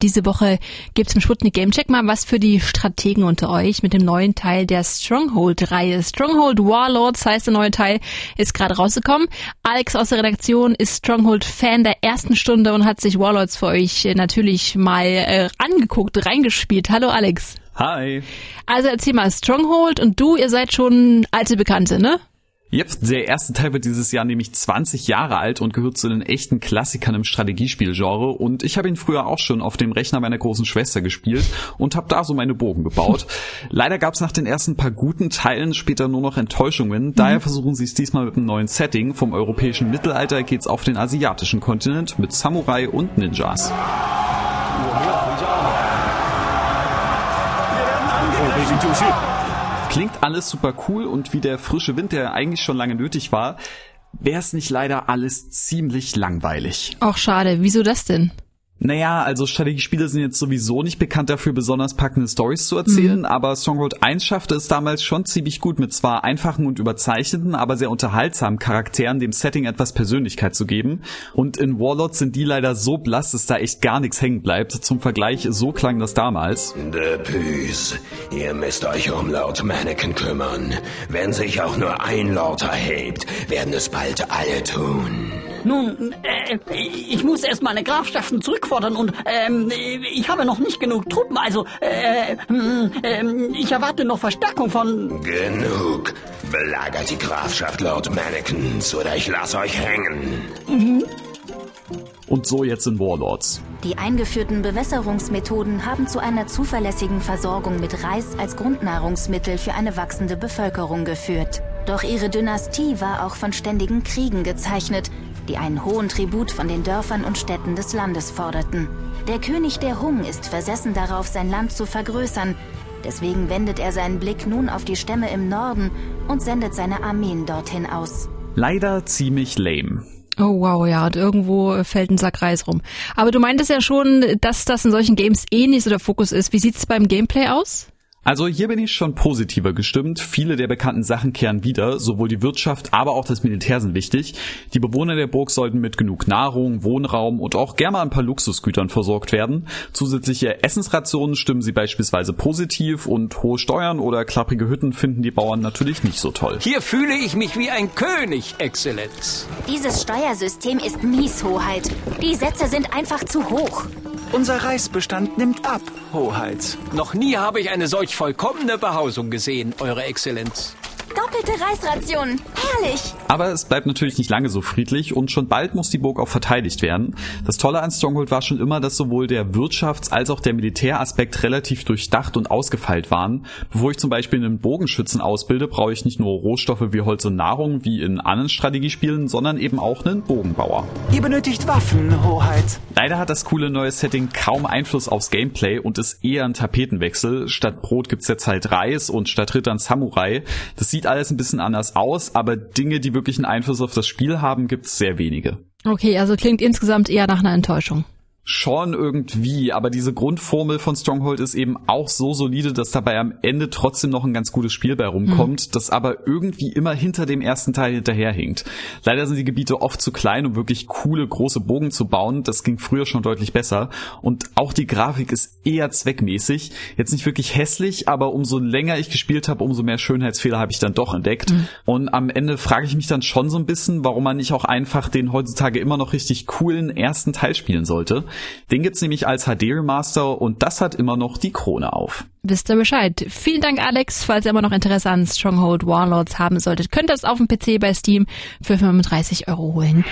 Diese Woche gibt's im Sputnik Gamecheck mal was für die Strategen unter euch mit dem neuen Teil der Stronghold-Reihe. Stronghold Warlords heißt der neue Teil, ist gerade rausgekommen. Alex aus der Redaktion ist Stronghold-Fan der ersten Stunde und hat sich Warlords für euch natürlich mal äh, angeguckt, reingespielt. Hallo Alex. Hi. Also erzähl mal, Stronghold und du, ihr seid schon alte Bekannte, ne? Yep, der erste Teil wird dieses Jahr nämlich 20 Jahre alt und gehört zu den echten Klassikern im Strategiespielgenre und ich habe ihn früher auch schon auf dem Rechner meiner großen Schwester gespielt und habe da so meine Bogen gebaut. Leider gab es nach den ersten paar guten Teilen später nur noch Enttäuschungen, daher versuchen sie es diesmal mit einem neuen Setting. Vom europäischen Mittelalter geht's auf den asiatischen Kontinent mit Samurai und Ninjas. Klingt alles super cool und wie der frische Wind, der eigentlich schon lange nötig war, wäre es nicht leider alles ziemlich langweilig. Auch schade. Wieso das denn? Naja, also Strategiespiele sind jetzt sowieso nicht bekannt dafür, besonders packende Stories zu erzählen, mhm. aber Stronghold 1 schaffte es damals schon ziemlich gut mit zwar einfachen und überzeichneten, aber sehr unterhaltsamen Charakteren dem Setting etwas Persönlichkeit zu geben. Und in Warlords sind die leider so blass, dass da echt gar nichts hängen bleibt. Zum Vergleich, so klang das damals. De Püs, ihr müsst euch um Lord Mannequin kümmern. Wenn sich auch nur ein Lord erhebt, werden es bald alle tun. Nun, äh, ich muss erst meine Grafschaften zurückfordern und ähm, ich habe noch nicht genug Truppen, also äh, äh, ich erwarte noch Verstärkung von... Genug. Belagert die Grafschaft Lord Mannequins oder ich lasse euch hängen. Mhm. Und so jetzt in Warlords. Die eingeführten Bewässerungsmethoden haben zu einer zuverlässigen Versorgung mit Reis als Grundnahrungsmittel für eine wachsende Bevölkerung geführt. Doch ihre Dynastie war auch von ständigen Kriegen gezeichnet, die einen hohen Tribut von den Dörfern und Städten des Landes forderten. Der König der Hung ist versessen darauf, sein Land zu vergrößern. Deswegen wendet er seinen Blick nun auf die Stämme im Norden und sendet seine Armeen dorthin aus. Leider ziemlich lame. Oh wow, ja, und irgendwo fällt ein Sack Reis rum. Aber du meintest ja schon, dass das in solchen Games eh nicht so der Fokus ist. Wie sieht's beim Gameplay aus? Also hier bin ich schon positiver gestimmt. Viele der bekannten Sachen kehren wieder. Sowohl die Wirtschaft, aber auch das Militär sind wichtig. Die Bewohner der Burg sollten mit genug Nahrung, Wohnraum und auch gerne mal ein paar Luxusgütern versorgt werden. Zusätzliche Essensrationen stimmen sie beispielsweise positiv und hohe Steuern oder klapprige Hütten finden die Bauern natürlich nicht so toll. Hier fühle ich mich wie ein König, Exzellenz. Dieses Steuersystem ist mies, Hoheit. Die Sätze sind einfach zu hoch. Unser Reisbestand nimmt ab, Hoheit. Noch nie habe ich eine solch vollkommene Behausung gesehen, Eure Exzellenz. Doppelte Reisrationen. Herrlich. Aber es bleibt natürlich nicht lange so friedlich und schon bald muss die Burg auch verteidigt werden. Das Tolle an Stronghold war schon immer, dass sowohl der Wirtschafts- als auch der Militäraspekt relativ durchdacht und ausgefeilt waren. Bevor ich zum Beispiel einen Bogenschützen ausbilde, brauche ich nicht nur Rohstoffe wie Holz und Nahrung, wie in anderen Strategiespielen, sondern eben auch einen Bogenbauer. Ihr benötigt Waffen, Hoheit. Leider hat das coole neue Setting kaum Einfluss aufs Gameplay und ist eher ein Tapetenwechsel. Statt Brot gibt's jetzt halt Reis und statt Rittern Samurai. Das sieht alles ein bisschen anders aus, aber Dinge, die wirklich einen Einfluss auf das Spiel haben, gibt's sehr wenige. Okay, also klingt insgesamt eher nach einer Enttäuschung schon irgendwie, aber diese Grundformel von Stronghold ist eben auch so solide, dass dabei am Ende trotzdem noch ein ganz gutes Spiel bei rumkommt, mhm. das aber irgendwie immer hinter dem ersten Teil hinterherhinkt. Leider sind die Gebiete oft zu klein, um wirklich coole große Bogen zu bauen. Das ging früher schon deutlich besser. Und auch die Grafik ist eher zweckmäßig. Jetzt nicht wirklich hässlich, aber umso länger ich gespielt habe, umso mehr Schönheitsfehler habe ich dann doch entdeckt. Mhm. Und am Ende frage ich mich dann schon so ein bisschen, warum man nicht auch einfach den heutzutage immer noch richtig coolen ersten Teil spielen sollte. Den gibt's nämlich als HD-Remaster und das hat immer noch die Krone auf. Wisst ihr Bescheid. Vielen Dank, Alex. Falls ihr immer noch Interesse an Stronghold Warlords haben solltet, könnt ihr es auf dem PC bei Steam für 35 Euro holen.